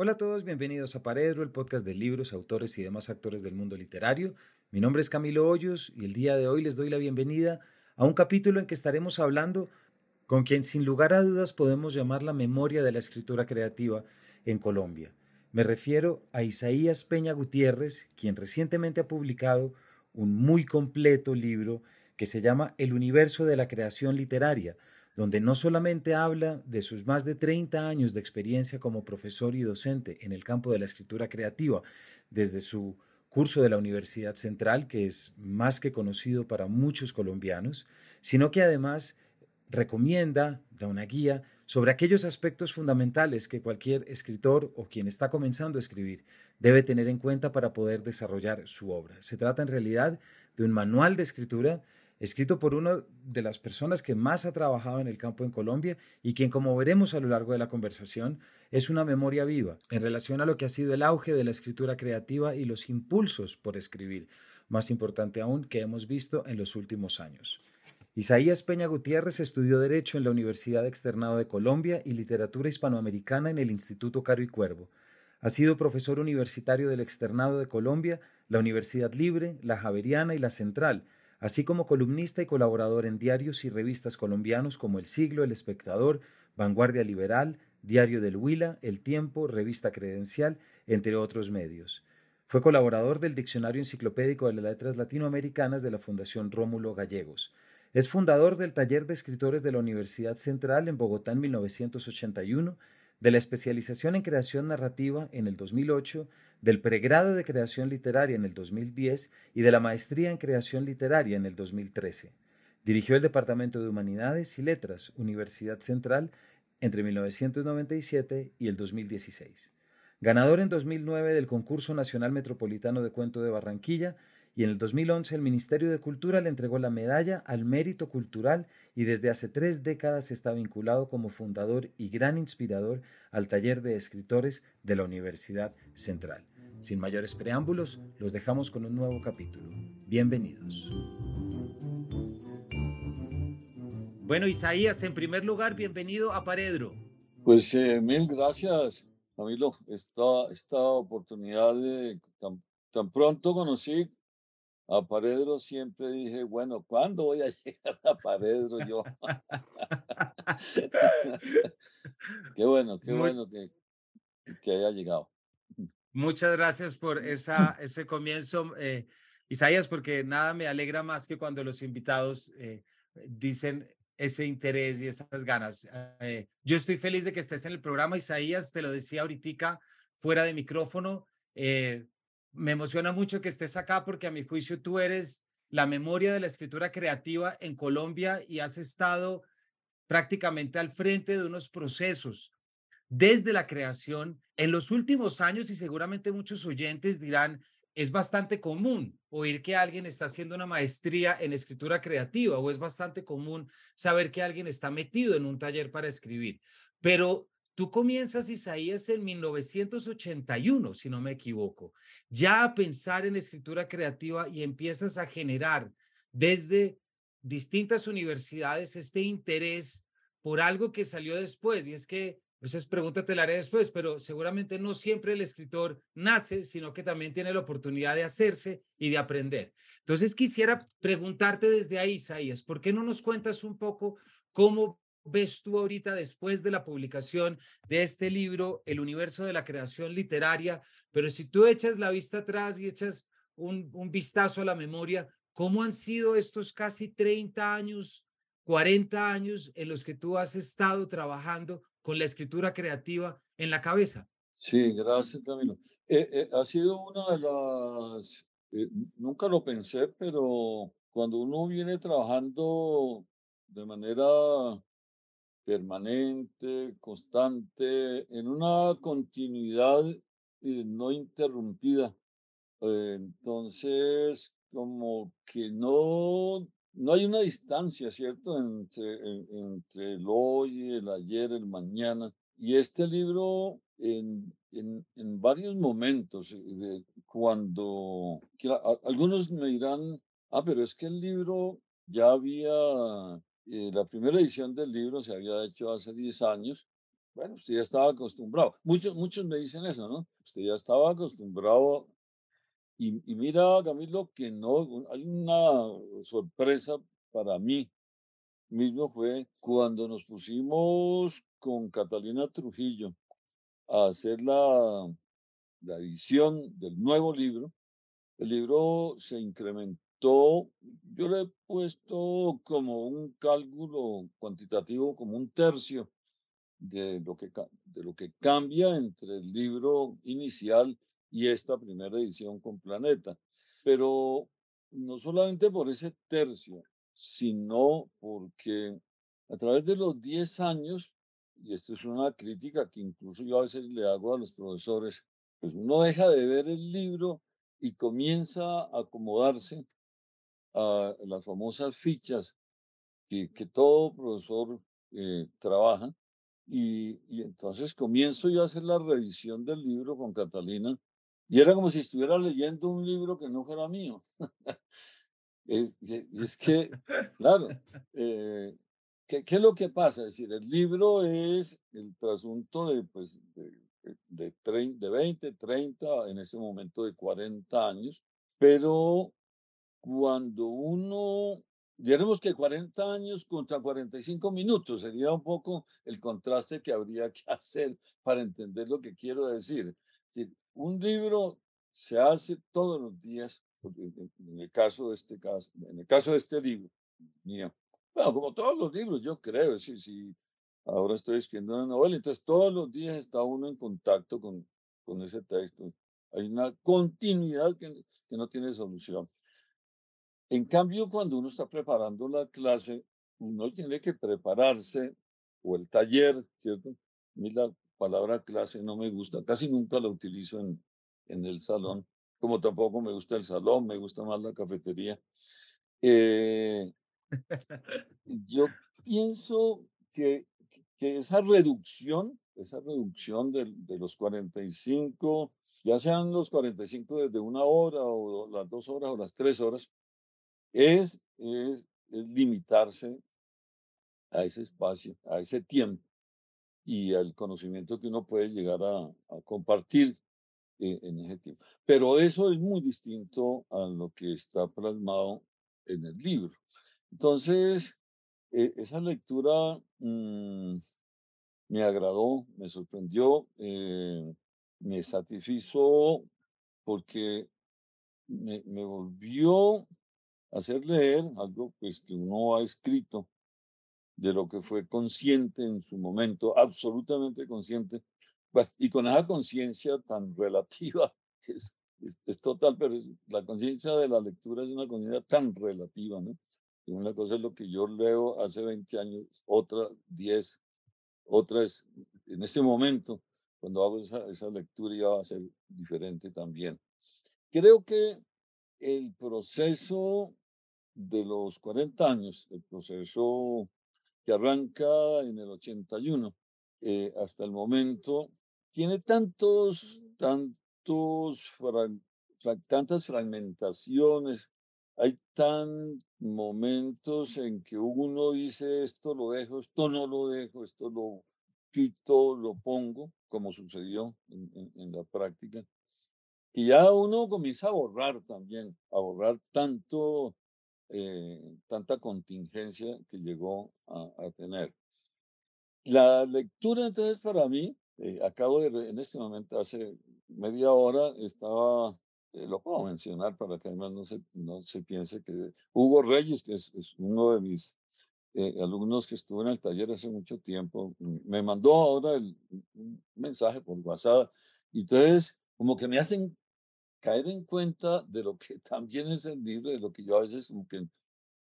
Hola a todos, bienvenidos a Paredro, el podcast de libros, autores y demás actores del mundo literario. Mi nombre es Camilo Hoyos y el día de hoy les doy la bienvenida a un capítulo en que estaremos hablando con quien sin lugar a dudas podemos llamar la memoria de la escritura creativa en Colombia. Me refiero a Isaías Peña Gutiérrez, quien recientemente ha publicado un muy completo libro que se llama El universo de la creación literaria, donde no solamente habla de sus más de 30 años de experiencia como profesor y docente en el campo de la escritura creativa, desde su curso de la Universidad Central, que es más que conocido para muchos colombianos, sino que además recomienda, da una guía sobre aquellos aspectos fundamentales que cualquier escritor o quien está comenzando a escribir debe tener en cuenta para poder desarrollar su obra. Se trata en realidad de un manual de escritura escrito por una de las personas que más ha trabajado en el campo en Colombia y quien, como veremos a lo largo de la conversación, es una memoria viva en relación a lo que ha sido el auge de la escritura creativa y los impulsos por escribir, más importante aún, que hemos visto en los últimos años. Isaías Peña Gutiérrez estudió Derecho en la Universidad Externado de Colombia y Literatura Hispanoamericana en el Instituto Caro y Cuervo. Ha sido profesor universitario del Externado de Colombia, la Universidad Libre, la Javeriana y la Central, así como columnista y colaborador en diarios y revistas colombianos como El Siglo, El Espectador, Vanguardia Liberal, Diario del Huila, El Tiempo, Revista Credencial, entre otros medios. Fue colaborador del Diccionario Enciclopédico de las Letras Latinoamericanas de la Fundación Rómulo Gallegos. Es fundador del Taller de Escritores de la Universidad Central en Bogotá en 1981 de la especialización en creación narrativa en el 2008, del pregrado de creación literaria en el 2010 y de la maestría en creación literaria en el 2013. Dirigió el Departamento de Humanidades y Letras, Universidad Central, entre 1997 y el 2016. Ganador en 2009 del Concurso Nacional Metropolitano de Cuento de Barranquilla y en el 2011 el Ministerio de Cultura le entregó la medalla al mérito cultural y desde hace tres décadas está vinculado como fundador y gran inspirador al taller de escritores de la Universidad Central. Sin mayores preámbulos, los dejamos con un nuevo capítulo. Bienvenidos. Bueno, Isaías, en primer lugar, bienvenido a Paredro. Pues eh, mil gracias, Camilo. Esta, esta oportunidad de tan pronto conocí a Paredro siempre dije, bueno, ¿cuándo voy a llegar a Paredro yo? qué bueno, qué bueno que, que haya llegado. Muchas gracias por esa, ese comienzo, eh, Isaías, porque nada me alegra más que cuando los invitados eh, dicen ese interés y esas ganas. Eh, yo estoy feliz de que estés en el programa, Isaías, te lo decía ahorita fuera de micrófono me emociona mucho que estés acá porque a mi juicio tú eres la memoria de la escritura creativa en Colombia y has estado prácticamente al frente de unos procesos desde la creación en los últimos años y seguramente muchos oyentes dirán, es bastante común oír que alguien está haciendo una maestría en escritura creativa o es bastante común saber que alguien está metido en un taller para escribir. Pero Tú comienzas, Isaías, en 1981, si no me equivoco, ya a pensar en escritura creativa y empiezas a generar desde distintas universidades este interés por algo que salió después. Y es que, esa es pregunta te haré después, pero seguramente no siempre el escritor nace, sino que también tiene la oportunidad de hacerse y de aprender. Entonces quisiera preguntarte desde ahí, Isaías, ¿por qué no nos cuentas un poco cómo ves tú ahorita después de la publicación de este libro, El universo de la creación literaria? Pero si tú echas la vista atrás y echas un, un vistazo a la memoria, ¿cómo han sido estos casi 30 años, 40 años en los que tú has estado trabajando con la escritura creativa en la cabeza? Sí, gracias, Camilo. Eh, eh, ha sido una de las, eh, nunca lo pensé, pero cuando uno viene trabajando de manera permanente, constante, en una continuidad eh, no interrumpida. entonces, como que no, no hay una distancia, ¿cierto?, entre, entre el hoy, el ayer, el mañana. Y este libro, en, varios momentos, eh, cuando algunos me dirán, ah, pero es que el libro ya había la primera edición del libro se había hecho hace 10 años, bueno, usted ya estaba acostumbrado. Muchos, muchos me dicen eso, ¿no? Usted ya estaba acostumbrado. Y, mira, Camilo, que no, hay una sorpresa para mí mismo fue cuando nos pusimos con Catalina Trujillo a hacer la, la edición del nuevo libro. El libro se incrementó, yo le he puesto como un cálculo cuantitativo, como un tercio de lo que, de lo que cambia entre el libro inicial y esta primera edición con Planeta. Pero no solamente por ese tercio, sino porque a través de los 10 años, y esto es una crítica que incluso yo a veces le hago a los profesores, pues uno deja de ver el libro y comienza a acomodarse a las famosas fichas que, que todo profesor eh, trabaja y, entonces comienzo yo a hacer la revisión del libro con Catalina y era como si estuviera leyendo un libro que no fuera mío. es, es, que, claro, eh, ¿qué, ¿qué, es lo que pasa? Es decir, el libro es el trasunto de, pues, de, de, de 20, 30, en ese momento de 40 años, pero cuando uno Diremos que 40 años contra 45 minutos sería un poco el contraste que habría que hacer para entender lo que quiero decir. Un libro se hace todos los días, en el caso de este caso, en el caso de este libro mío. Bueno, como todos los libros, yo creo, es si ahora estoy escribiendo una novela, entonces todos los días está uno en contacto con, con ese texto. Hay una continuidad que, que no tiene solución. En cambio, cuando uno está preparando la clase, uno tiene que prepararse, o el taller, ¿cierto? A palabra clase no me gusta, casi nunca la utilizo en, en el salón, como tampoco me gusta el salón, me gusta más la cafetería. Eh, yo pienso que, que esa reducción, esa reducción de, los 45, ya sean los 45 desde una hora o las dos horas o las tres horas, es, es, limitarse a ese espacio, a ese tiempo y al conocimiento que uno puede llegar a, compartir en, en, ese tiempo. Pero eso es muy distinto a lo que está plasmado en el libro. Entonces, e, esa lectura mm, me agradó, me sorprendió, eh, me satisfizo porque me, me volvió hacer leer algo pues que uno ha escrito de lo que fue consciente en su momento, absolutamente consciente, y con esa conciencia tan relativa, es, es, total, pero la conciencia de la lectura es una conciencia tan relativa, ¿no? una cosa es lo que yo leo hace 20 años, otra 10, otra es en este momento, cuando hago esa, esa lectura ya va a ser diferente también. Creo que el proceso de los 40 años, el proceso que arranca en el 81 eh, hasta el momento, tiene tantos, tantos, tantas fragmentaciones, hay tan momentos en que uno dice esto lo dejo, esto no lo dejo, esto lo quito, lo pongo, como sucedió en, en la práctica, y ya uno comienza a borrar también, a borrar tanto eh, tanta contingencia que llegó a, tener. La lectura entonces para mí, eh, acabo de, en este momento, hace media hora, estaba, eh, lo puedo mencionar para que además no se, no se piense que Hugo Reyes, que es, uno de mis alumnos que estuvo en el taller hace mucho tiempo, me mandó ahora el, un mensaje por WhatsApp y entonces como que me hacen caer en cuenta de lo que también es el libro, de lo que yo a veces como que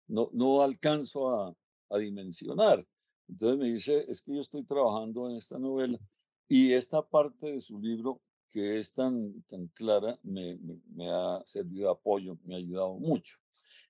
no, no alcanzo a, a dimensionar. Entonces me dice, es que yo estoy trabajando en esta novela y esta parte de su libro que es tan, tan clara me, me, ha servido de apoyo, me ha ayudado mucho.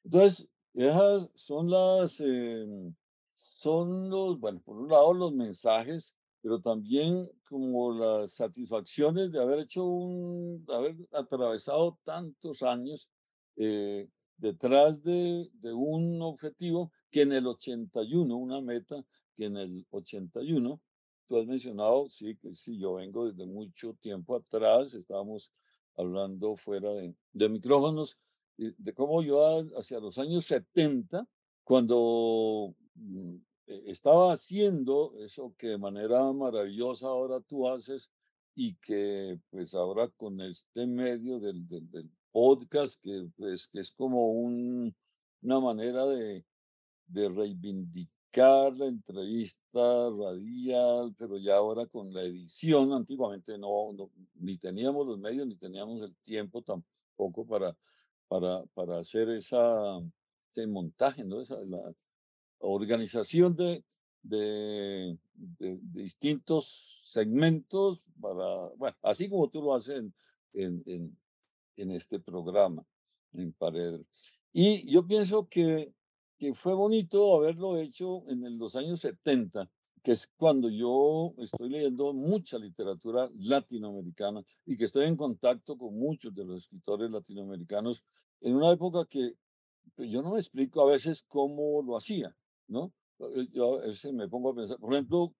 Entonces, esas son las, em, son los, bueno, por un lado los mensajes pero también como las satisfacciones de haber hecho un, haber atravesado tantos años eh, detrás de, de, un objetivo que en el 81, una meta que en el 81 tú has mencionado, sí, que sí, yo vengo desde mucho tiempo atrás, estábamos hablando fuera de, de micrófonos, de cómo yo hacia los años 70, cuando mm, estaba haciendo eso que de manera maravillosa ahora tú haces y que pues ahora con este medio del, del, podcast, que, pues, que es como un, una manera de, de reivindicar la entrevista radial, pero ya ahora con la edición, antiguamente no, ni teníamos los medios ni teníamos el tiempo tampoco para, para, para hacer esa, ese montaje, ¿no? Esa, la organización de, de, distintos segmentos para, bueno, así como tú lo haces en, en, en, este programa, en Pared. Y yo pienso que, que fue bonito haberlo hecho en los años 70, que es cuando yo estoy leyendo mucha literatura latinoamericana y que estoy en contacto con muchos de los escritores latinoamericanos en una época que pues, yo no me explico a veces cómo lo hacía, ¿no? Eh, yo a veces me pongo a pensar, por ejemplo,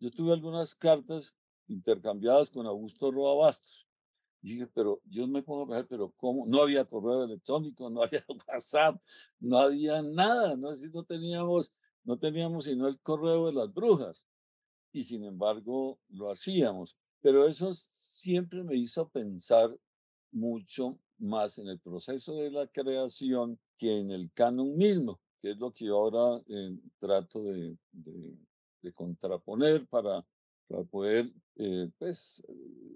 yo tuve algunas cartas intercambiadas con Augusto Roa Bastos. Y dije, pero yo me pongo a pensar, pero ¿cómo? No había correo electrónico, no había WhatsApp, no había nada, no, no teníamos, no teníamos sino el correo de las brujas. Y sin embargo, lo hacíamos. Pero eso siempre me hizo pensar mucho más en el proceso de la creación que en el canon mismo que es lo que yo ahora eh, trato de, de, contraponer para, para poder eh, pues,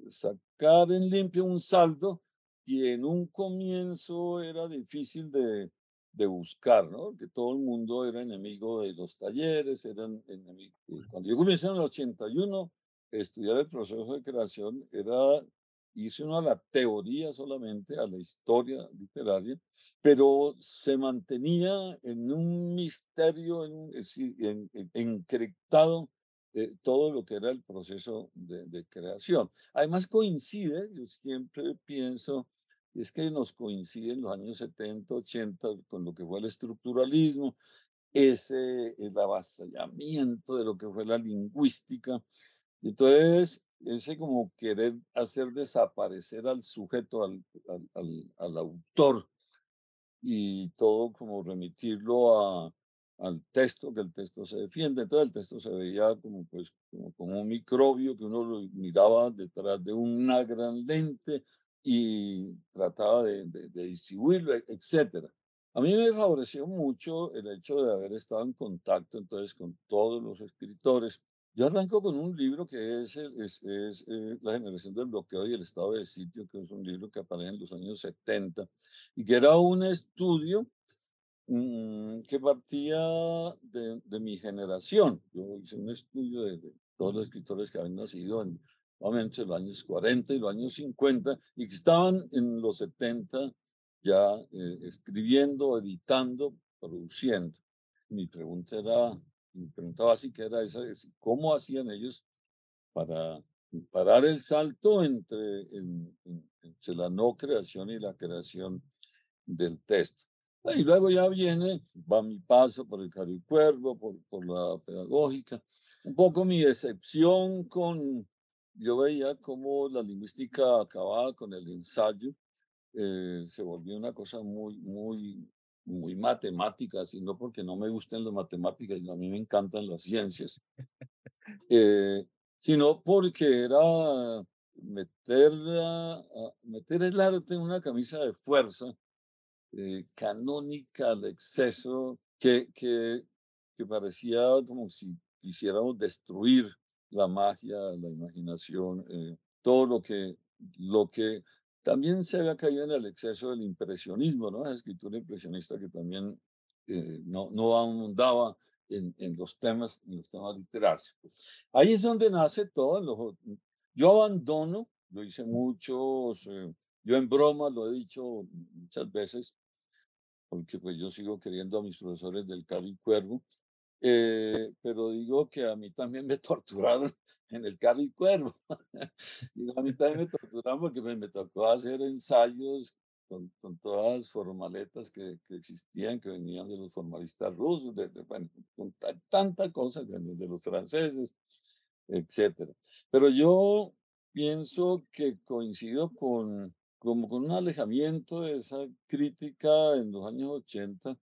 sacar en limpio un saldo que en un comienzo era difícil de, de buscar, ¿no? Que todo el mundo era enemigo de los talleres, eran enemigos. Cuando yo comencé en el 81, estudiar el proceso de creación era hice uno a la teoría solamente, a la historia literaria, pero se mantenía en un misterio, en, en, en, encriptado eh, todo lo que era el proceso de, de, creación. Además coincide, yo siempre pienso, es que nos coincide en los años 70, 80 con lo que fue el estructuralismo, ese el avasallamiento de lo que fue la lingüística. Entonces, ese como querer hacer desaparecer al sujeto, al, al, al, autor, y todo como remitirlo a, al texto, que el texto se defiende. Entonces el texto se veía como, pues, como, como un microbio que uno lo miraba detrás de una gran lente y trataba de, de, de distribuirlo, etc. A mí me favoreció mucho el hecho de haber estado en contacto entonces con todos los escritores yo arranco con un libro que es, es, es eh, La generación del bloqueo y el estado de sitio, que es un libro que aparece en los años 70 y que era un estudio mm, que partía de, de, mi generación. Yo hice un estudio de, todos los escritores que habían nacido en, en los años 40 y los años 50 y que estaban en los 70 ya eh, escribiendo, editando, produciendo. Mi pregunta era, mi pregunta básica era esa, ¿cómo hacían ellos para parar el salto entre, entre la no creación y la creación del texto? Y luego ya viene, va mi paso por el caricuervo, por, por la pedagógica, un poco mi decepción con, yo veía cómo la lingüística acababa con el ensayo, eh, se volvió una cosa muy, muy, muy matemáticas, y no porque no me gusten las matemáticas, y a mí me encantan las ciencias, eh, sino porque era meter, meter el arte en una camisa de fuerza eh, canónica al exceso, que, que, que parecía como si quisiéramos destruir la magia, la imaginación, eh, todo lo que, lo que también se había caído en el exceso del impresionismo, ¿no? La escritura impresionista que también eh, no, no abundaba en, en, los temas, en los temas literarios. Ahí es donde nace todo. yo abandono, lo hice muchos, eh, yo en broma lo he dicho muchas veces, porque pues yo sigo queriendo a mis profesores del Cari Cuervo, eh, pero digo que a mí también me torturaron en el carro y cuervo. a mí también me torturaron porque me, me tocó hacer ensayos con, con, todas las formaletas que, que, existían, que venían de los formalistas rusos, de, bueno, con tanta cosa que de los franceses. etcétera. Pero yo pienso que coincido con, como con un alejamiento de esa crítica en los años 80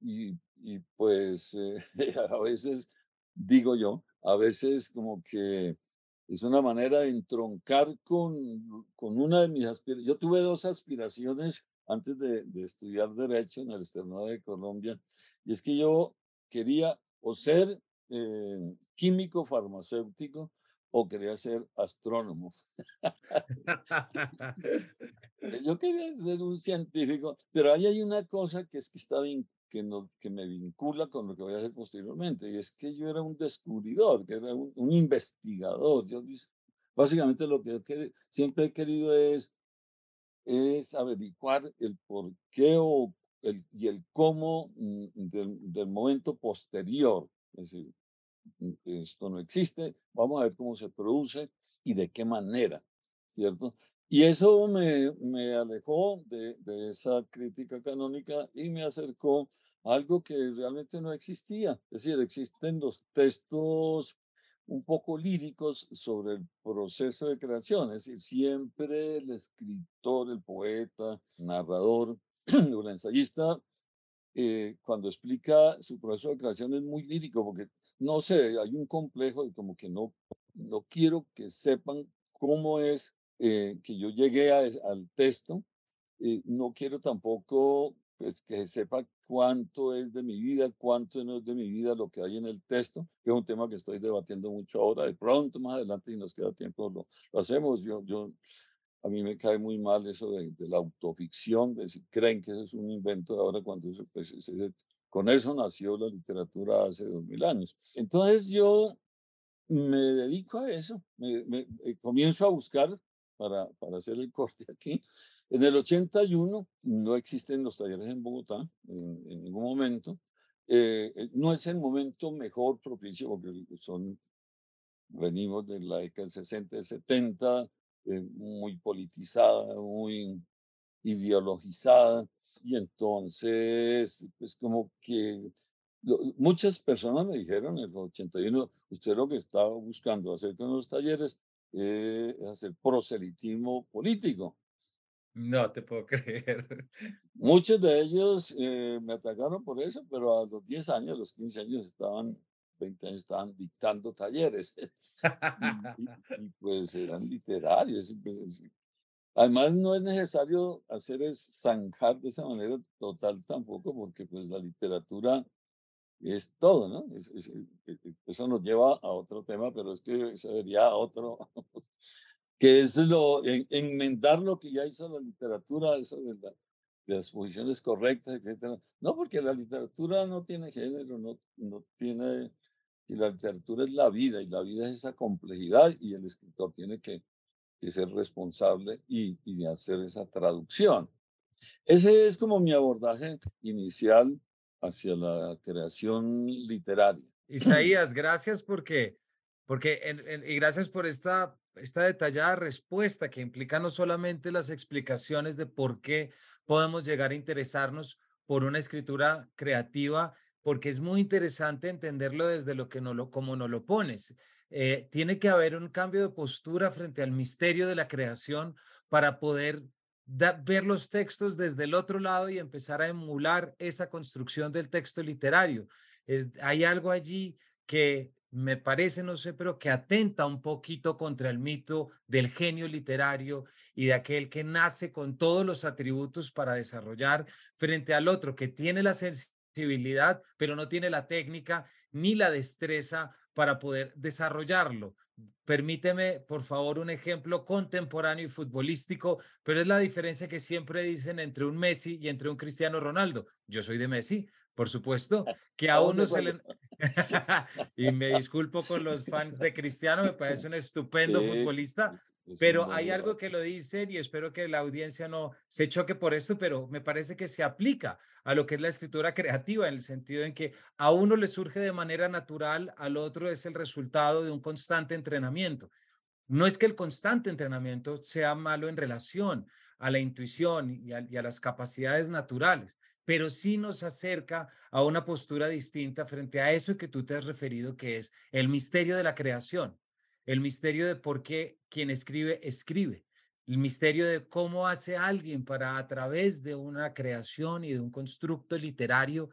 y, y pues eh, a veces, digo yo, a veces como que es una manera de entroncar con, con una de mis aspiraciones. Yo tuve dos aspiraciones antes de, de, estudiar Derecho en el Externado de Colombia, y es que yo quería o ser eh, químico farmacéutico o quería ser astrónomo. yo quería ser un científico, pero ahí hay una cosa que es que está bien, que, no, que me vincula con lo que voy a hacer posteriormente, y es que yo era un descubridor, que era un, investigador. Yo, básicamente lo que siempre he querido es, es averiguar el por qué o el, y el cómo mm, del, del momento posterior. Es decir, mm, esto no existe, vamos a ver cómo se produce y de qué manera, ¿cierto? Y eso me, me alejó de, de, esa crítica canónica y me acercó a algo que realmente no existía. Es decir, existen los textos un poco líricos sobre el proceso de creación. Es decir, siempre el escritor, el poeta, narrador o el ensayista, eh, cuando explica su proceso de creación es muy lírico porque, no sé, hay un complejo y como que no, no quiero que sepan cómo es eh, que yo llegué al texto. Eh, no quiero tampoco pues, que sepa cuánto es de mi vida, cuánto no es de mi vida lo que hay en el texto, que es un tema que estoy debatiendo mucho ahora. De pronto, más adelante, si nos queda tiempo, lo, lo hacemos. Yo, yo, a mí me cae muy mal eso de, de la autoficción, de si creen que eso es un invento de ahora, cuando eso, pues, con eso nació la literatura hace dos mil años. Entonces yo me dedico a eso, me, me, eh, comienzo a buscar para, para hacer el corte aquí. En el 81 no existen los talleres en Bogotá en, en ningún momento. Eh, eh, no es el momento mejor propicio porque son, venimos de la década del 60, del 70, eh, muy politizada, muy ideologizada. Y entonces, pues como que muchas personas me dijeron en el 81, usted lo que estaba buscando hacer con los talleres eh, hacer proselitismo político. No te puedo creer. Muchos de ellos eh, me atacaron por eso, pero a los 10 años, a los 15 años estaban, 20 años estaban dictando talleres. y, pues eran literarios. Pues, además, no es necesario hacer es zanjar de esa manera total tampoco, porque pues la literatura es todo, ¿no? E, e, eso nos lleva a otro tema, pero es que sería otro, que es lo, enmendar lo que ya hizo la literatura, eso de, las posiciones correctas, etc. No, porque la literatura no tiene género, no, no tiene, y la literatura es la vida, y la vida es esa complejidad, y el escritor tiene que, que ser responsable y, y hacer esa traducción. Ese es como mi abordaje inicial hacia la creación literaria. Isaías, gracias porque, porque y gracias por esta, esta detallada respuesta que implica no solamente las explicaciones de por qué podemos llegar a interesarnos por una escritura creativa, porque es muy interesante entenderlo desde lo que no lo, como no lo pones. Eh, tiene que haber un cambio de postura frente al misterio de la creación para poder ver los textos desde el otro lado y empezar a emular esa construcción del texto literario. hay algo allí que me parece, no sé, pero que atenta un poquito contra el mito del genio literario y de aquel que nace con todos los atributos para desarrollar frente al otro que tiene la sensibilidad, pero no tiene la técnica ni la destreza para poder desarrollarlo. Permíteme, por favor, un ejemplo contemporáneo y futbolístico, pero es la diferencia que siempre dicen entre un Messi y entre un Cristiano Ronaldo. Yo soy de Messi, por supuesto, que a uno se le... y me disculpo con los fans de Cristiano, me parece un estupendo futbolista, pero hay algo que lo dicen y espero que la audiencia no se choque por esto, pero me parece que se aplica a lo que es la escritura creativa en el sentido en que a uno le surge de manera natural, al otro es el resultado de un constante entrenamiento. No es que el constante entrenamiento sea malo en relación a la intuición y a, y a las capacidades naturales, pero sí nos acerca a una postura distinta frente a eso que tú te has referido, que es el misterio de la creación el misterio de por qué quien escribe escribe, el misterio de cómo hace alguien para a través de una creación y de un constructo literario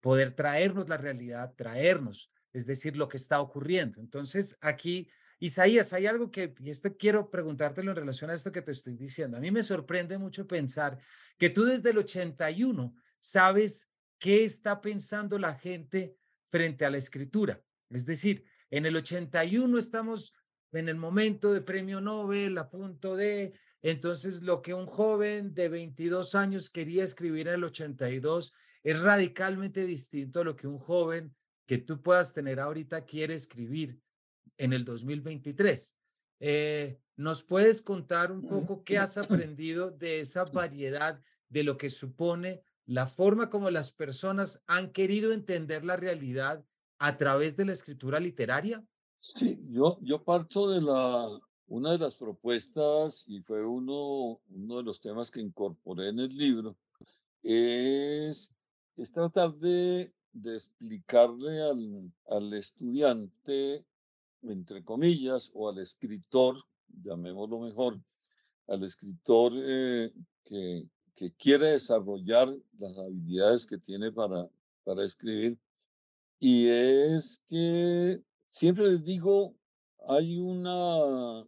poder traernos la realidad, traernos, es decir, lo que está ocurriendo. Entonces, aquí, Isaías, hay algo que, y este quiero preguntártelo en relación a esto que te estoy diciendo. A mí me sorprende mucho pensar que tú desde el 81 sabes qué está pensando la gente frente a la escritura. Es decir, en el 81 estamos en el momento de premio Nobel, a punto de, entonces lo que un joven de 22 años quería escribir en el 82 es radicalmente distinto a lo que un joven que tú puedas tener ahorita quiere escribir en el 2023. Eh, ¿Nos puedes contar un poco qué has aprendido de esa variedad de lo que supone la forma como las personas han querido entender la realidad a través de la escritura literaria? Sí, yo, yo parto de la, una de las propuestas, y fue uno, uno de los temas que incorporé en el libro, es, es tratar de, de explicarle al, al estudiante, entre comillas, o al escritor, llamémoslo mejor, al escritor eh, que, que quiere desarrollar las habilidades que tiene para, para escribir, y es que siempre les digo, hay una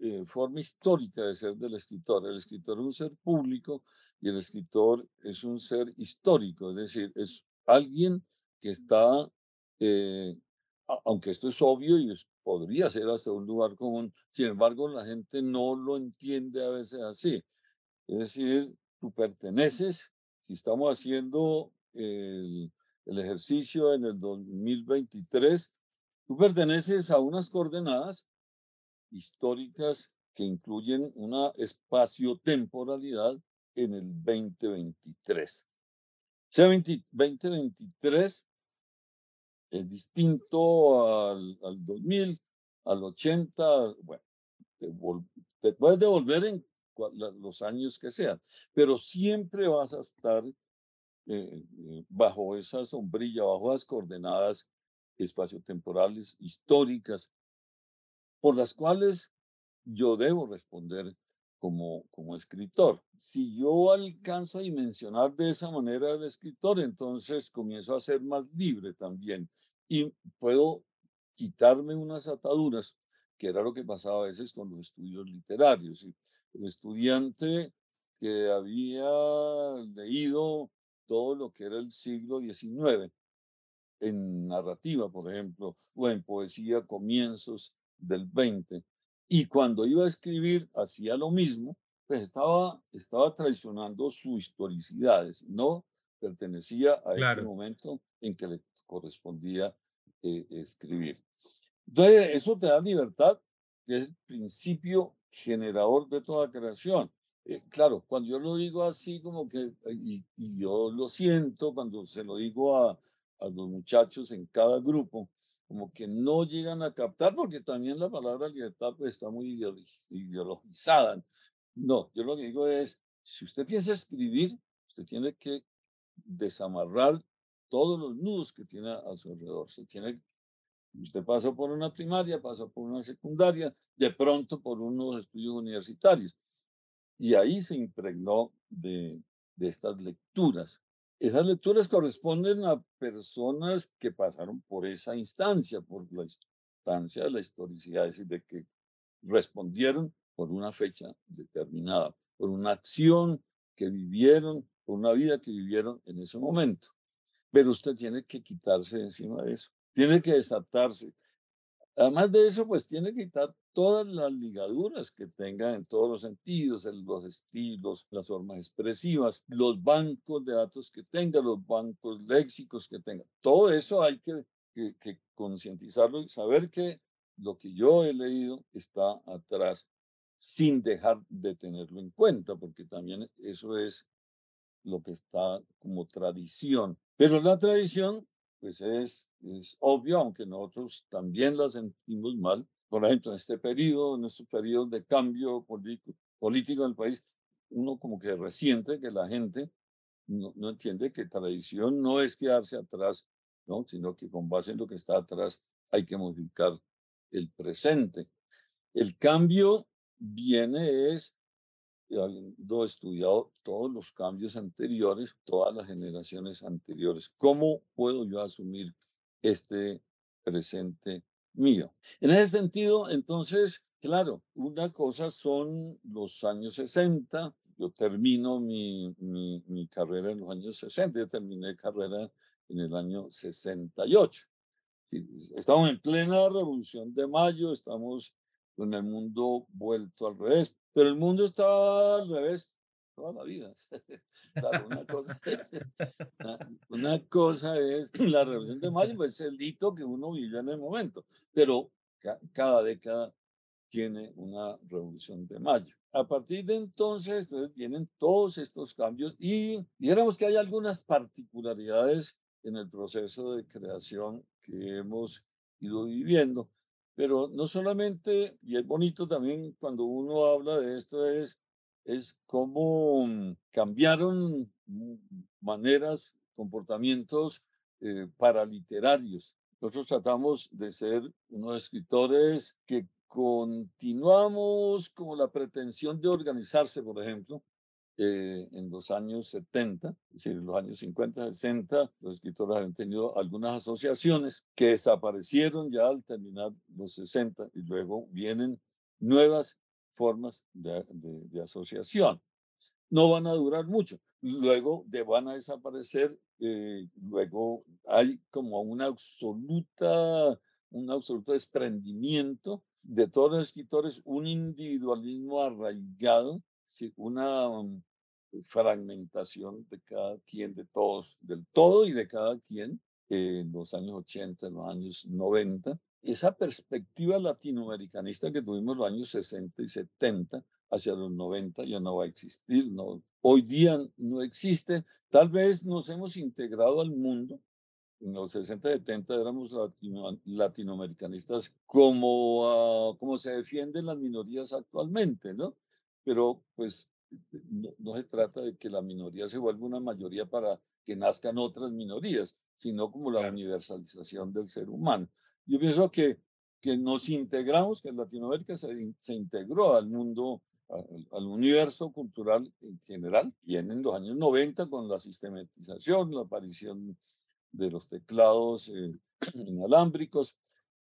eh, forma histórica de ser del escritor. El escritor es un ser público y el escritor es un ser histórico, es decir, es alguien que está, eh, aunque esto es obvio y podría ser hasta un lugar común, sin embargo la gente no lo entiende a veces así. Es decir, tú perteneces, si estamos haciendo el, el ejercicio en el 2023, tú perteneces a unas coordenadas históricas que incluyen una espacio-temporalidad en el 2023. Ese 2023 es distinto al, al 2000, al 80, bueno, te, puedes devolver en los años que sean, pero siempre vas a estar eh, eh, bajo esa sombrilla, bajo las coordenadas espaciotemporales históricas, por las cuales yo debo responder como, como escritor. Si yo alcanzo a dimensionar de esa manera al escritor, entonces comienzo a ser más libre también y puedo quitarme unas ataduras, que era lo que pasaba a veces con los estudios literarios. El estudiante que había leído todo lo que era el siglo XIX, en narrativa, por ejemplo, o en poesía, comienzos del XX. Y cuando iba a escribir, hacía lo mismo, pues estaba, estaba traicionando su historicidad, no pertenecía a este momento en que le correspondía eh, escribir. Entonces, eso te da libertad, que es el principio generador de toda creación. Eh, claro, cuando yo lo digo así como que, y, yo lo siento cuando se lo digo a, a los muchachos en cada grupo, como que no llegan a captar, porque también la palabra libertad pues, está muy ideologizada. No, yo lo que digo es, si usted piensa escribir, usted tiene que desamarrar todos los nudos que tiene a su alrededor. Se tiene, usted pasa por una primaria, pasa por una secundaria, de pronto por unos estudios universitarios. Y ahí se impregnó de, de estas lecturas. Esas lecturas corresponden a personas que pasaron por esa instancia, por la instancia de la historicidad, es decir, de que respondieron por una fecha determinada, por una acción que vivieron, por una vida que vivieron en ese momento. Pero usted tiene que quitarse encima de eso, tiene que desatarse, Además de eso, pues tiene que quitar todas las ligaduras que tenga en todos los sentidos, los estilos, las formas expresivas, los bancos de datos que tenga, los bancos léxicos que tenga. Todo eso hay que, que concientizarlo y saber que lo que yo he leído está atrás sin dejar de tenerlo en cuenta, porque también eso es lo que está como tradición. Pero la tradición pues es, es obvio, aunque nosotros también la sentimos mal. Por ejemplo, en este periodo, en estos periodos de cambio político, político en el país, uno como que resiente que la gente no, no, entiende que tradición no es quedarse atrás, ¿no? sino que con base en lo que está atrás hay que modificar el presente. El cambio viene es, habiendo estudiado todos los cambios anteriores, todas las generaciones anteriores, ¿cómo puedo yo asumir este presente mío? En ese sentido, entonces, claro, una cosa son los años 60, yo termino mi, mi, mi, carrera en los años 60, yo terminé carrera en el año 68. Estamos en plena revolución de mayo, estamos con el mundo vuelto al revés, pero el mundo está al revés toda la vida. una, cosa es, una, cosa es, la revolución de mayo, pues el hito que uno vive en el momento, pero cada década tiene una revolución de mayo. A partir de entonces, vienen todos estos cambios y dijéramos que hay algunas particularidades en el proceso de creación que hemos ido viviendo. Pero no solamente, y es bonito también cuando uno habla de esto, es, es cómo mm, cambiaron maneras, comportamientos eh, paraliterarios. Nosotros tratamos de ser unos escritores que continuamos como la pretensión de organizarse, por ejemplo, eh, en los años 70, es decir, en los años 50, 60, los escritores han tenido algunas asociaciones que desaparecieron ya al terminar los 60 y luego vienen nuevas formas de, de, asociación. No van a durar mucho, luego de, van a desaparecer, eh, luego hay como una absoluta, un absoluto desprendimiento de todos los escritores, un individualismo arraigado, una fragmentación de cada quien, de todos, del todo y de cada quien en los años 80, en los años 90. Esa perspectiva latinoamericanista que tuvimos los años 60 y 70 hacia los 90 ya no va a existir. No, hoy día no existe. Tal vez nos hemos integrado al mundo. En los 60 y 70 éramos latinoamericanistas como, uh, como se defienden las minorías actualmente, ¿no? Pero pues no, se trata de que la minoría se vuelva una mayoría para que nazcan otras minorías, sino como la universalización del ser humano. Yo pienso que, que nos integramos, que Latinoamérica se, se integró al mundo, al, universo cultural en general, y en los años 90 con la sistematización, la aparición de los teclados eh, inalámbricos,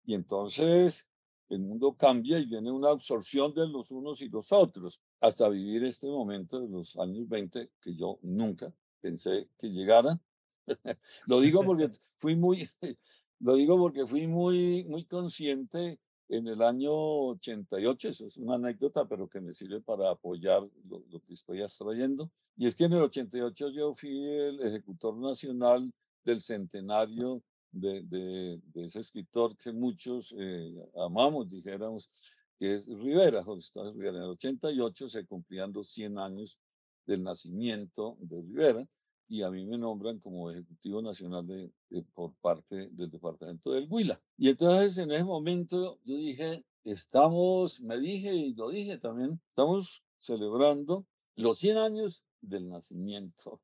y entonces el mundo cambia y viene una absorción de los unos y los otros, hasta vivir este momento de los años 20 que yo nunca pensé que llegara. lo digo porque fui muy, lo digo porque fui muy, muy consciente en el año 88, eso es una anécdota, pero que me sirve para apoyar lo, lo que estoy extrayendo. Y es que en el 88 yo fui el ejecutor nacional del centenario de, de, ese escritor que muchos eh, amamos, dijéramos, que es Rivera, José Rivera. En el 88 se cumplían los 100 años del nacimiento de Rivera y a mí me nombran como Ejecutivo Nacional de, por parte del Departamento del Huila. Y entonces en ese momento yo dije, estamos, me dije y lo dije también, estamos celebrando los 100 años del nacimiento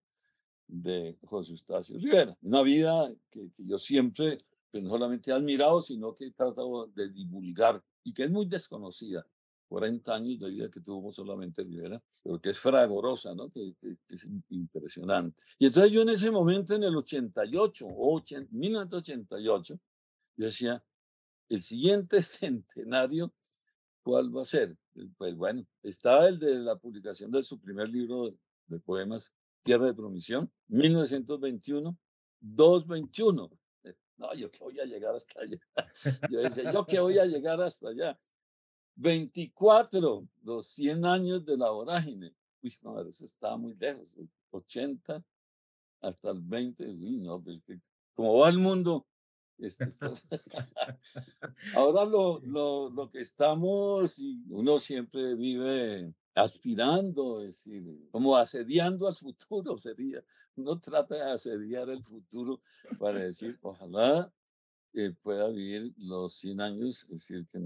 de José Eustacio Rivera. Una vida que, yo siempre, pues, no solamente he admirado, sino que he tratado de divulgar y que es muy desconocida. 40 años de vida que tuvo solamente Rivera, pero que es fragorosa, ¿no? Que, es impresionante. Y entonces yo en ese momento, en el 88, 1988, yo decía, el siguiente centenario, ¿cuál va a ser? Pues bueno, está el de la publicación de su primer libro de poemas, Tierra de Promisión, 1921, 221. No, yo que voy a llegar hasta allá. Yo decía, yo que voy a llegar hasta allá. 24, los 100 años de la vorágine. Uy, no, eso está muy lejos. 80 hasta el 20. Uy, no, como va el mundo. Este, ahora lo, lo, lo que estamos, y uno siempre vive aspirando, es decir, como asediando al futuro sería. Uno trata de asediar el futuro para decir, ojalá eh, pueda vivir los 100 años, es decir, que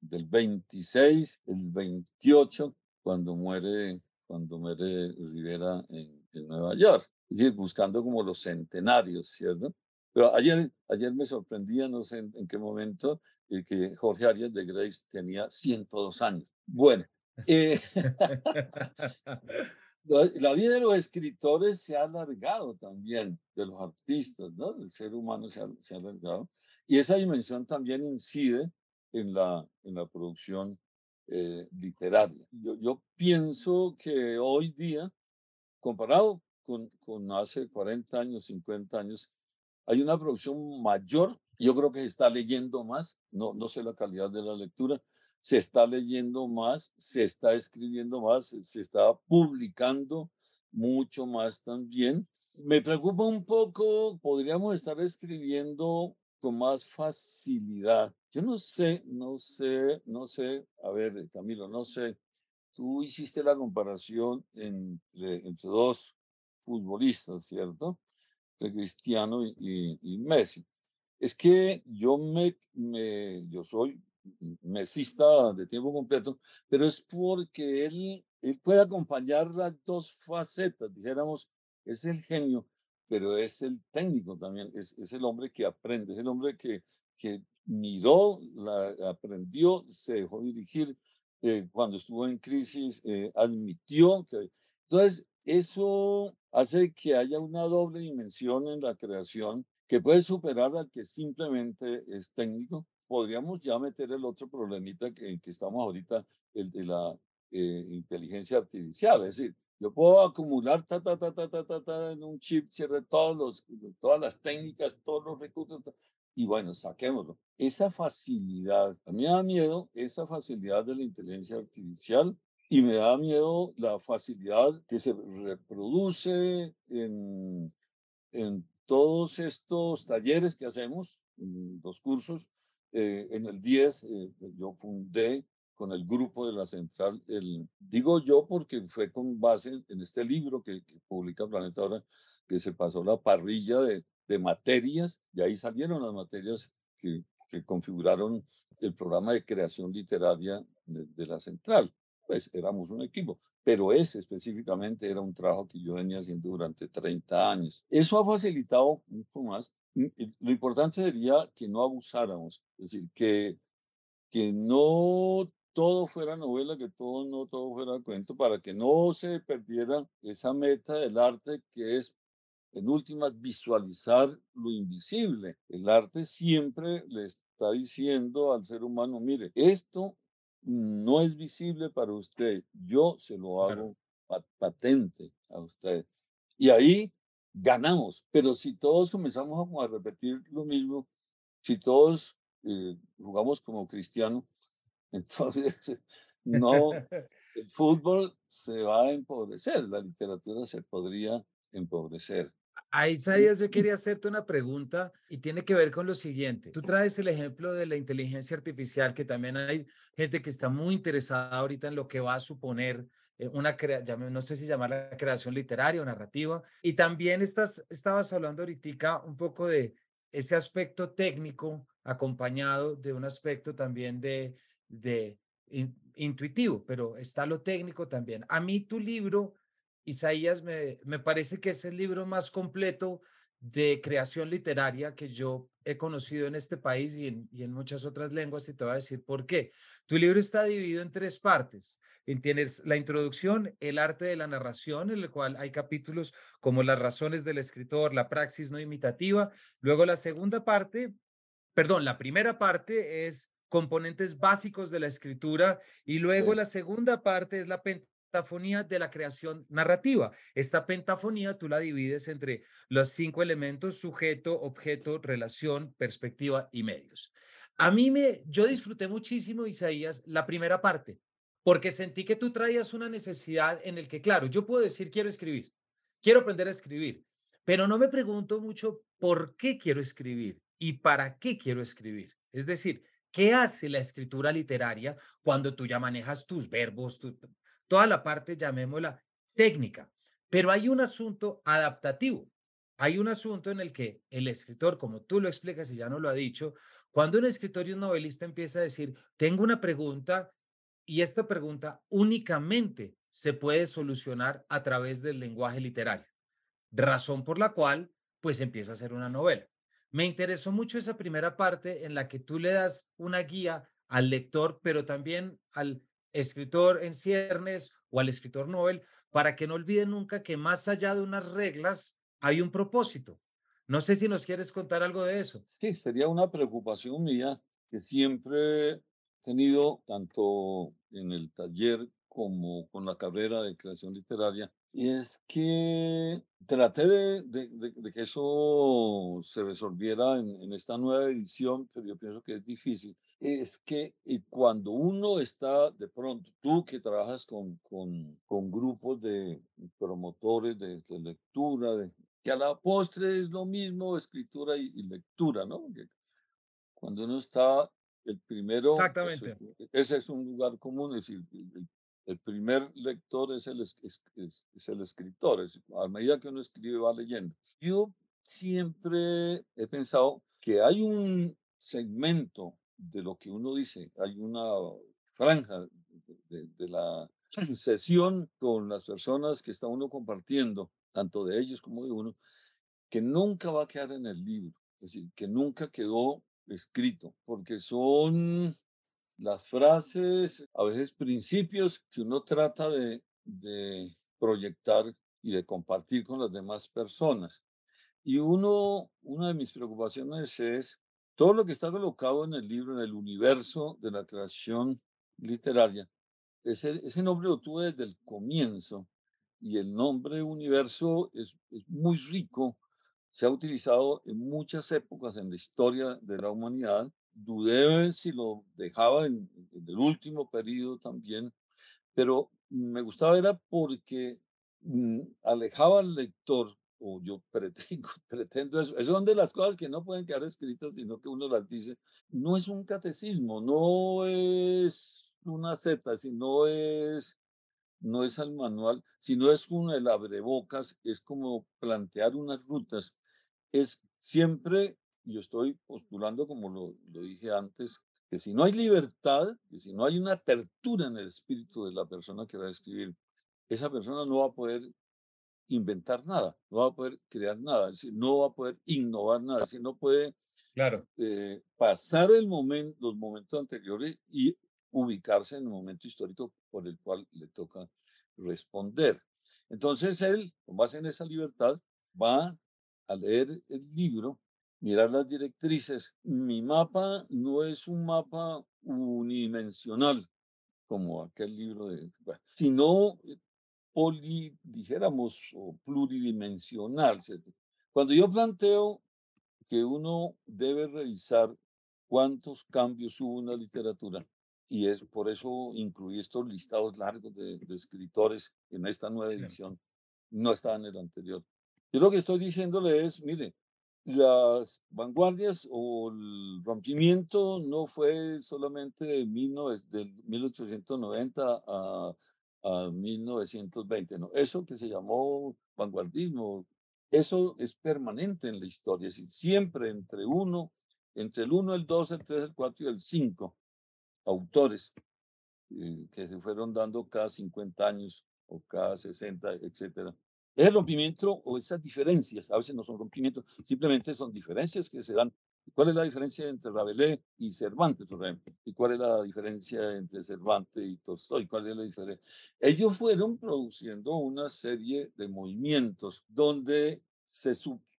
del 26, el 28, cuando muere, cuando muere Rivera en, en, Nueva York. Es decir, buscando como los centenarios, ¿cierto? Pero ayer, ayer me sorprendía, no sé en, en qué momento, eh, que Jorge Arias de Grace tenía 102 años. Bueno, eh, la vida de los escritores se ha alargado también, de los artistas, ¿no? El ser humano se ha, se ha alargado. Y esa dimensión también incide en la, en la producción eh, literaria. Yo, yo, pienso que hoy día, comparado con, con hace 40 años, 50 años, hay una producción mayor. Yo creo que se está leyendo más, no, no sé la calidad de la lectura, se está leyendo más, se está escribiendo más, se está publicando mucho más también. Me preocupa un poco, podríamos estar escribiendo con más facilidad. Yo no sé, no sé, no sé, a ver, Camilo, no sé, tú hiciste la comparación entre, entre dos futbolistas, ¿cierto? Entre Cristiano y, y Messi. Es que yo me, me, yo soy mesista de tiempo completo, pero es porque él, él puede acompañar las dos facetas, dijéramos, es el genio, pero es el técnico también, es, es el hombre que aprende, es el hombre que, que miró, la, aprendió, se dejó dirigir eh, cuando estuvo en crisis, eh, admitió que... Entonces, eso hace que haya una doble dimensión en la creación que puede superar al que simplemente es técnico podríamos ya meter el otro problemita que, en que estamos ahorita, el de la eh, inteligencia artificial. Es decir, yo puedo acumular ta, ta, ta, ta, ta, ta, ta, en un chip, cierre todos los, todas las técnicas, todos los recursos, y bueno, saquémoslo. Esa facilidad, a mí me da miedo esa facilidad de la inteligencia artificial y me da miedo la facilidad que se reproduce en, en todos estos talleres que hacemos, los cursos, eh, en el 10 eh, yo fundé con el grupo de la central, el, digo yo porque fue con base en este libro que, publica Planeta Ahora, que se pasó la parrilla de, de materias y ahí salieron las materias que, que, configuraron el programa de creación literaria de, de la central. Pues éramos un equipo, pero ese específicamente era un trabajo que yo venía haciendo durante 30 años. Eso ha facilitado mucho más lo importante sería que no abusáramos, es decir, que, que no todo fuera novela, que todo no todo fuera cuento, para que no se perdiera esa meta del arte que es, en últimas, visualizar lo invisible. El arte siempre le está diciendo al ser humano, mire, esto no es visible para usted, yo se lo hago patente a usted. Y ahí ganamos. Pero si todos comenzamos a repetir lo mismo, si todos eh, jugamos como cristiano, entonces no, el fútbol se va a empobrecer, la literatura se podría empobrecer. Ahí, Isaías, yo quería hacerte una pregunta y tiene que ver con lo siguiente. Tú traes el ejemplo de la inteligencia artificial, que también hay gente que está muy interesada ahorita en lo que va a suponer eh, una, no sé si llamarla creación literaria o narrativa. Y también estás, estabas hablando ahorita un poco de ese aspecto técnico acompañado de un aspecto también de, de intuitivo, pero está lo técnico también. A mí tu libro, Isaías, me, me parece que es el libro más completo de creación literaria que yo he conocido en este país y en, y en, muchas otras lenguas y te voy a decir por qué. Tu libro está dividido en tres partes. Tienes la introducción, el arte de la narración, en el cual hay capítulos como las razones del escritor, la praxis no imitativa. Luego la segunda parte, perdón, la primera parte es componentes básicos de la escritura y luego la segunda parte es la pentafonía de la creación narrativa. Esta pentafonía tú la divides entre los cinco elementos, sujeto, objeto, relación, perspectiva y medios. A mí me, yo disfruté muchísimo, Isaías, la primera parte, porque sentí que tú traías una necesidad en el que, claro, yo puedo decir quiero escribir, quiero aprender a escribir, pero no me pregunto mucho por qué quiero escribir y para qué quiero escribir. Es decir, ¿qué hace la escritura literaria cuando tú ya manejas tus verbos, toda la parte, llamémosla técnica? Pero hay un asunto adaptativo. Hay un asunto en el que el escritor, como tú lo explicas y ya no lo ha dicho, cuando un escritor y un novelista empieza a decir, tengo una pregunta y esta pregunta únicamente se puede solucionar a través del lenguaje literario, razón por la cual pues empieza a ser una novela. Me interesó mucho esa primera parte en la que tú le das una guía al lector, pero también al escritor en ciernes o al escritor novel, para que no olvide nunca que más allá de unas reglas hay un propósito. No sé si nos quieres contar algo de eso. Sí, sería una preocupación mía que siempre he tenido, tanto en el taller como con la carrera de creación literaria, y es que traté de, que eso se resolviera en, en, esta nueva edición, pero yo pienso que es difícil. Es que cuando uno está de pronto, tú que trabajas con, con, con grupos de promotores de, lectura, de, que a la postre es lo mismo escritura y, lectura, ¿no? cuando uno está el primero, pues, Exactamente. ese es un lugar común, es decir, el primer lector es el, es, es, el escritor, es, a medida que uno escribe va leyendo. Yo siempre he pensado que hay un segmento de lo que uno dice, hay una franja de, de la sesión con las personas que está uno compartiendo, tanto de ellos como de uno, que nunca va a quedar en el libro, es decir, que nunca quedó escrito, porque son las frases, a veces principios que uno trata de, proyectar y de compartir con las demás personas. Y uno, una de mis preocupaciones es todo lo que está colocado en el libro, en el universo de la creación literaria. Ese, ese nombre lo tuve desde el comienzo y el nombre universo es, es muy rico. Se ha utilizado en muchas épocas en la historia de la humanidad dudé si lo dejaba en, el último periodo también, pero me gustaba era porque mm, alejaba al lector, o yo pretendo, pretendo eso, es son de las cosas que no pueden quedar escritas, sino que uno las dice, no es un catecismo, no es una zeta, sino es no es al manual, sino es un el abrebocas, es como plantear unas rutas. Es siempre yo estoy postulando, como lo, lo, dije antes, que si no hay libertad, que si no hay una apertura en el espíritu de la persona que va a escribir, esa persona no va a poder inventar nada, no va a poder crear nada, es decir, no va a poder innovar nada, es decir, no puede claro. Eh, pasar el momento, los momentos anteriores y ubicarse en el momento histórico por el cual le toca responder. Entonces él, con base en esa libertad, va a leer el libro mirar las directrices. Mi mapa no es un mapa unidimensional, como aquel libro de, sino eh, poli, dijéramos, o pluridimensional. Cuando yo planteo que uno debe revisar cuántos cambios hubo en la literatura, y es por eso incluí estos listados largos de, escritores en esta nueva edición, no estaba en el anterior. Yo lo que estoy diciéndole es, mire, las vanguardias o el rompimiento no fue solamente de, 1890 a, a 1920, no. Eso que se llamó vanguardismo, eso es permanente en la historia, es decir, siempre entre uno, entre el 1, el 2, el 3, el 4 y el 5 autores eh, que se fueron dando cada 50 años o cada 60, etcétera. Es el rompimiento o esas diferencias, a veces no son rompimientos, simplemente son diferencias que se dan. ¿Cuál es la diferencia entre Rabelais y Cervantes, por ejemplo? ¿Y cuál es la diferencia entre Cervantes y Tolstoy? ¿Cuál es la diferencia? Ellos fueron produciendo una serie de movimientos donde se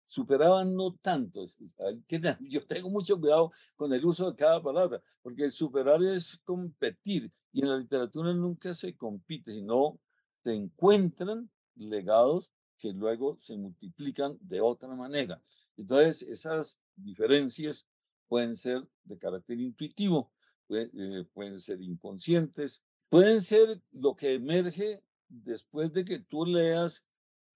superaban no tanto. Yo tengo mucho cuidado con el uso de cada palabra, porque superar es competir y en la literatura nunca se compite, sino se encuentran legados que luego se multiplican de otra manera. Entonces, esas diferencias pueden ser de carácter intuitivo, eh, pueden ser inconscientes, pueden ser lo que emerge después de que tú leas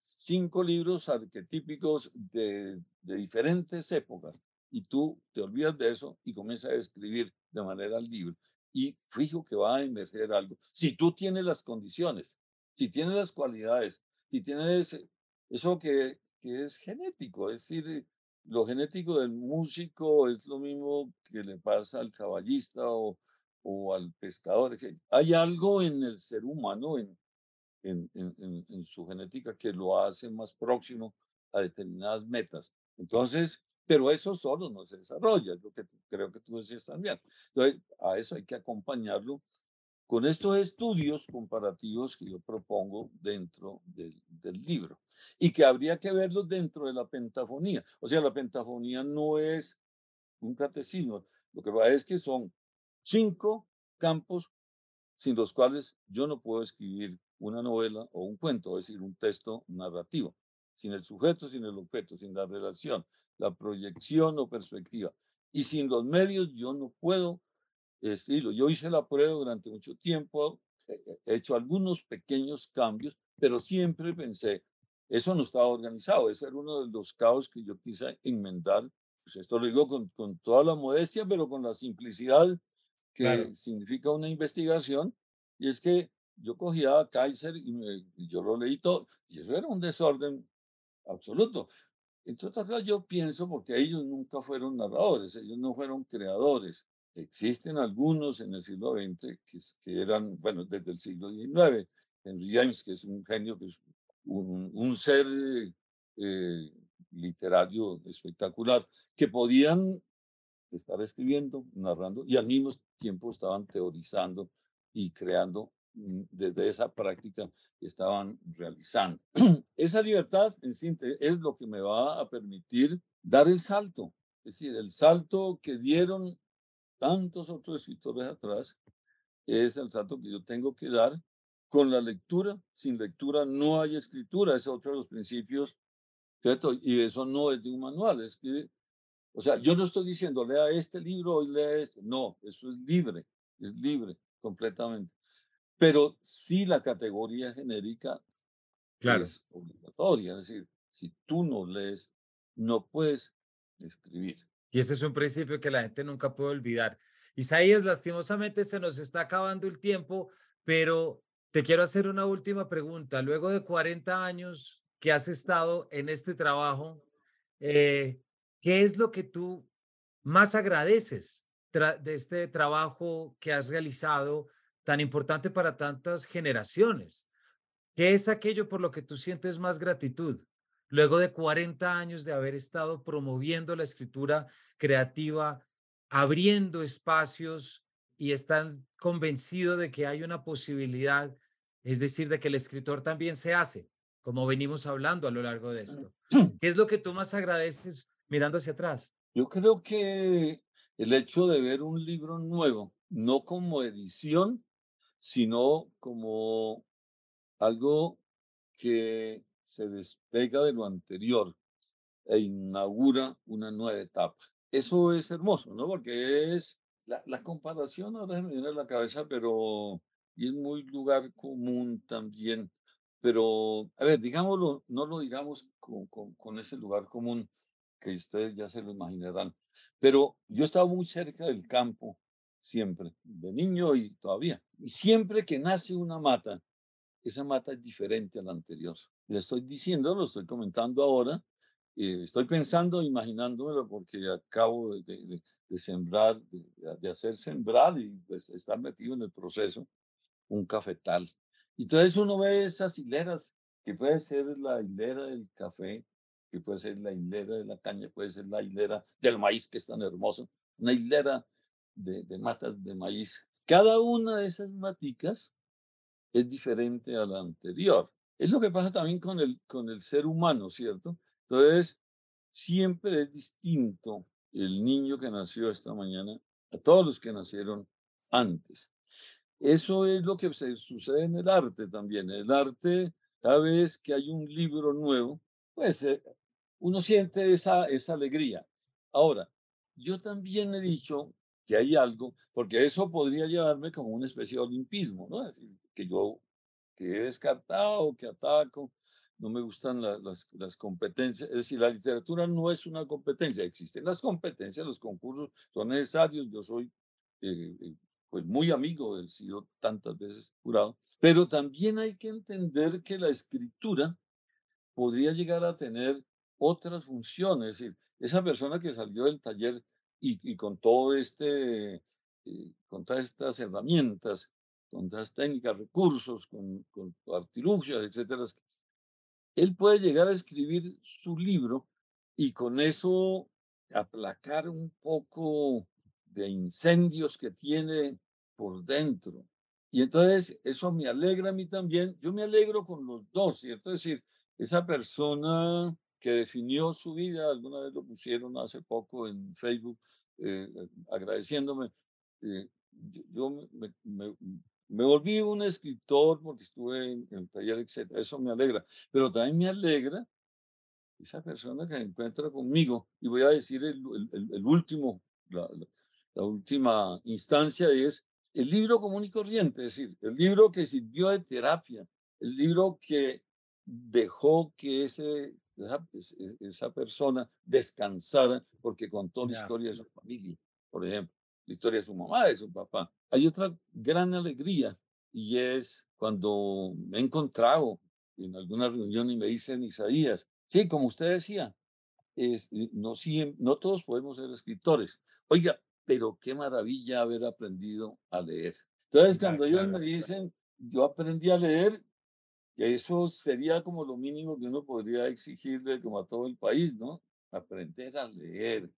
cinco libros arquetípicos de, diferentes épocas y tú te olvidas de eso y comienzas a escribir de manera libre. Y fijo que va a emerger algo. Si tú tienes las condiciones, si tienes las cualidades, y tienes eso que, que es genético, es decir, lo genético del músico es lo mismo que le pasa al caballista o, o al pescador. Hay algo en el ser humano, en, en, en, en, su genética, que lo hace más próximo a determinadas metas. Entonces, pero eso solo no se desarrolla, es lo que creo que tú decías también. Entonces, a eso hay que acompañarlo con estos estudios comparativos que yo propongo dentro del, del, libro y que habría que verlos dentro de la pentafonía. O sea, la pentafonía no es un catecismo, lo que pasa es que son cinco campos sin los cuales yo no puedo escribir una novela o un cuento, es decir, un texto narrativo, sin el sujeto, sin el objeto, sin la relación, la proyección o perspectiva. Y sin los medios yo no puedo escribirlo. Yo hice la prueba durante mucho tiempo, he hecho algunos pequeños cambios, pero siempre pensé, eso no estaba organizado, ese era uno de los caos que yo quise enmendar. Pues esto lo digo con, con toda la modestia, pero con la simplicidad que significa una investigación, y es que yo cogía a Kaiser y, yo lo leí todo, y eso era un desorden absoluto. Entonces, yo pienso, porque ellos nunca fueron narradores, ellos no fueron creadores. Existen algunos en el siglo XX que, que eran, bueno, desde el siglo XIX. Henry James, que es un genio, que es un, un ser eh, literario espectacular, que podían estar escribiendo, narrando y al mismo tiempo estaban teorizando y creando desde esa práctica que estaban realizando. Esa libertad, en síntesis, es lo que me va a permitir dar el salto, es decir, el salto que dieron tantos otros escritores atrás, es el salto que yo tengo que dar con la lectura. Sin lectura no hay escritura, es otro de los principios, ¿cierto? Y eso no es de un manual, es que o sea, yo no estoy diciendo lea este libro y lea este. No, eso es libre, es libre completamente. Pero sí la categoría genérica es obligatoria. Es decir, si tú no lees, no puedes escribir. Y ese es un principio que la gente nunca puede olvidar. Isaías, lastimosamente se nos está acabando el tiempo, pero te quiero hacer una última pregunta. Luego de 40 años que has estado en este trabajo, eh, ¿Qué es lo que tú más agradeces de este trabajo que has realizado tan importante para tantas generaciones? ¿Qué es aquello por lo que tú sientes más gratitud? Luego de 40 años de haber estado promoviendo la escritura creativa, abriendo espacios y están convencido de que hay una posibilidad, es decir, de que el escritor también se hace, como venimos hablando a lo largo de esto. ¿Qué es lo que tú más agradeces mirando hacia atrás? Yo creo que el hecho de ver un libro nuevo, no como edición, sino como algo que se despega de lo anterior e inaugura una nueva etapa. Eso es hermoso, ¿no? Porque es la, comparación, ahora me viene a la cabeza, pero y es muy lugar común también. Pero, a ver, digámoslo, no lo digamos con, con ese lugar común, que ustedes ya se lo imaginarán. Pero yo estaba muy cerca del campo, siempre, de niño y todavía. Y siempre que nace una mata, esa mata es diferente a la anterior. Le estoy diciendo, lo estoy comentando ahora, eh, estoy pensando, imaginándomelo, porque acabo de, de, sembrar, de, de, hacer sembrar y pues, estar metido en el proceso, un cafetal. Y entonces uno ve esas hileras, que puede ser la hilera del café, que puede ser la hilera de la caña, puede ser la hilera del maíz, que es tan hermoso, una hilera de, matas de maíz. Cada una de esas maticas es diferente a la anterior. Es lo que pasa también con el, con el ser humano, ¿cierto? Entonces, siempre es distinto el niño que nació esta mañana a todos los que nacieron antes. Eso es lo que sucede en el arte también. El arte, cada vez que hay un libro nuevo, pues eh, uno siente esa, esa alegría. Ahora, yo también he dicho que hay algo, porque eso podría llevarme como una especie de olimpismo, ¿no? Es decir, que yo que he descartado, que ataco, no me gustan las, las competencias. Es decir, la literatura no es una competencia, existen las competencias, los concursos son necesarios, yo soy eh, eh, pues muy amigo del sido tantas veces jurado, pero también hay que entender que la escritura podría llegar a tener otras funciones. Es decir, esa persona que salió del taller y, con todo este, eh, con todas estas herramientas, con todas técnicas, recursos, con, con artilugios, etcétera, él puede llegar a escribir su libro y con eso aplacar un poco de incendios que tiene por dentro. Y entonces eso me alegra a mí también. Yo me alegro con los dos, ¿cierto? Es decir, esa persona que definió su vida, alguna vez lo pusieron hace poco en Facebook, eh, agradeciéndome. Eh, yo me, me, me, volví un escritor porque estuve en, el taller, etc. Eso me alegra. Pero también me alegra esa persona que encuentra conmigo. Y voy a decir el, el, último, la, la última instancia es el libro común y corriente, es decir, el libro que sirvió de terapia, el libro que dejó que ese, e, esa, persona descansara porque contó la historia de su familia, por ejemplo, la historia de su mamá, de su papá. Hay otra gran alegría y es cuando me he encontrado en alguna reunión y me dicen, Isaías, sí, como usted decía, es, no, no todos podemos ser escritores. Oiga, pero qué maravilla haber aprendido a leer. Entonces, cuando ellos me dicen, yo aprendí a leer, eso sería como lo mínimo que uno podría exigirle como a todo el país, ¿no? Aprender a leer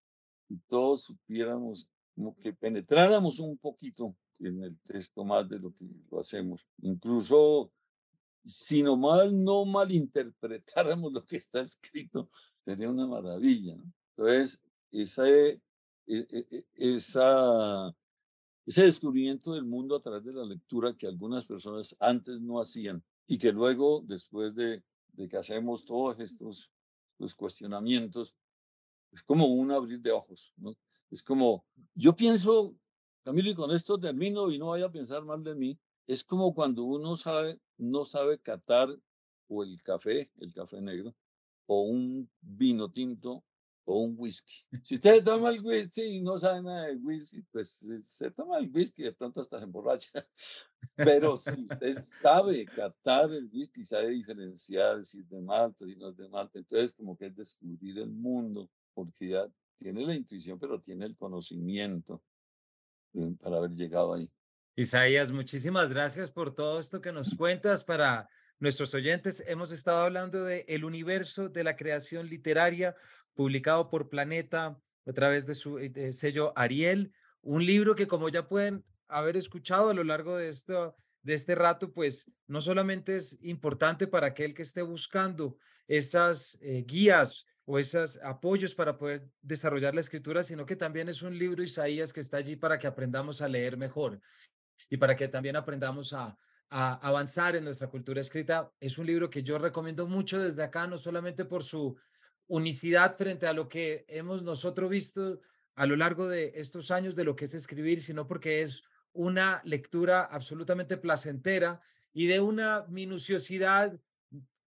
y todos supiéramos, como que penetráramos un poquito en el texto más de lo que lo hacemos. Incluso si nomás no malinterpretáramos lo que está escrito, sería una maravilla, ¿no? Entonces, esa e, e, e, esa, ese descubrimiento del mundo a través de la lectura que algunas personas antes no hacían y que luego, después de, de que hacemos todos estos los cuestionamientos, es como un abrir de ojos, ¿no? Es como, yo pienso, Camilo, y con esto termino y no vaya a pensar mal de mí, es como cuando uno sabe, no sabe catar o el café, el café negro, o un vino tinto, o un whisky. Si usted toma el whisky y no sabe nada de whisky, pues eh, se toma el whisky y de pronto hasta se emborracha. Pero si usted sabe catar el whisky, sabe diferenciar si es de Malta, y no es de Malta, entonces como que es descubrir el mundo, porque ya tiene la intuición, pero tiene el conocimiento eh, para haber llegado ahí. Isaías, muchísimas gracias por todo esto que nos cuentas para nuestros oyentes. Hemos estado hablando de el universo de la creación literaria, publicado por Planeta a través de su eh, sello Ariel, un libro que como ya pueden haber escuchado a lo largo de esto de este rato, pues no solamente es importante para aquel que esté buscando esas eh, guías o esos apoyos para poder desarrollar la escritura, sino que también es un libro Isaías que está allí para que aprendamos a leer mejor y para que también aprendamos a, a avanzar en nuestra cultura escrita. Es un libro que yo recomiendo mucho desde acá, no solamente por su unicidad frente a lo que hemos nosotros visto a lo largo de estos años de lo que es escribir, sino porque es una lectura absolutamente placentera y de una minuciosidad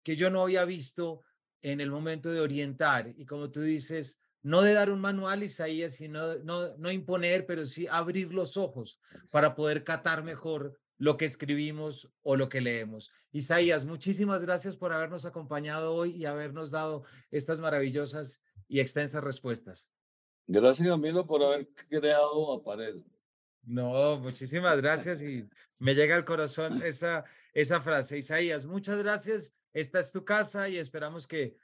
que yo no había visto en el momento de orientar. Y como tú dices, no de dar un manual, Isaías, sino no, no imponer, pero sí abrir los ojos para poder catar mejor lo que escribimos o lo que leemos. Isaías, muchísimas gracias por habernos acompañado hoy y habernos dado estas maravillosas y extensas respuestas. Gracias, Camilo, por haber creado a Pared. No, muchísimas gracias y me llega al corazón esa, esa frase. Isaías, muchas gracias. Esta es tu casa y esperamos que,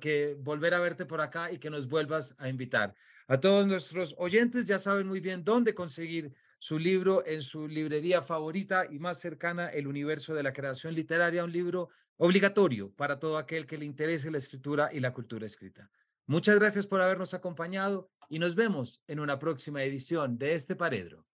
que volver a verte por acá y que nos vuelvas a invitar. A todos nuestros oyentes ya saben muy bien dónde conseguir su libro en su librería favorita y más cercana, El universo de la creación literaria, un libro obligatorio para todo aquel que le interese la escritura y la cultura escrita. Muchas gracias por habernos acompañado y nos vemos en una próxima edición de este Paredro.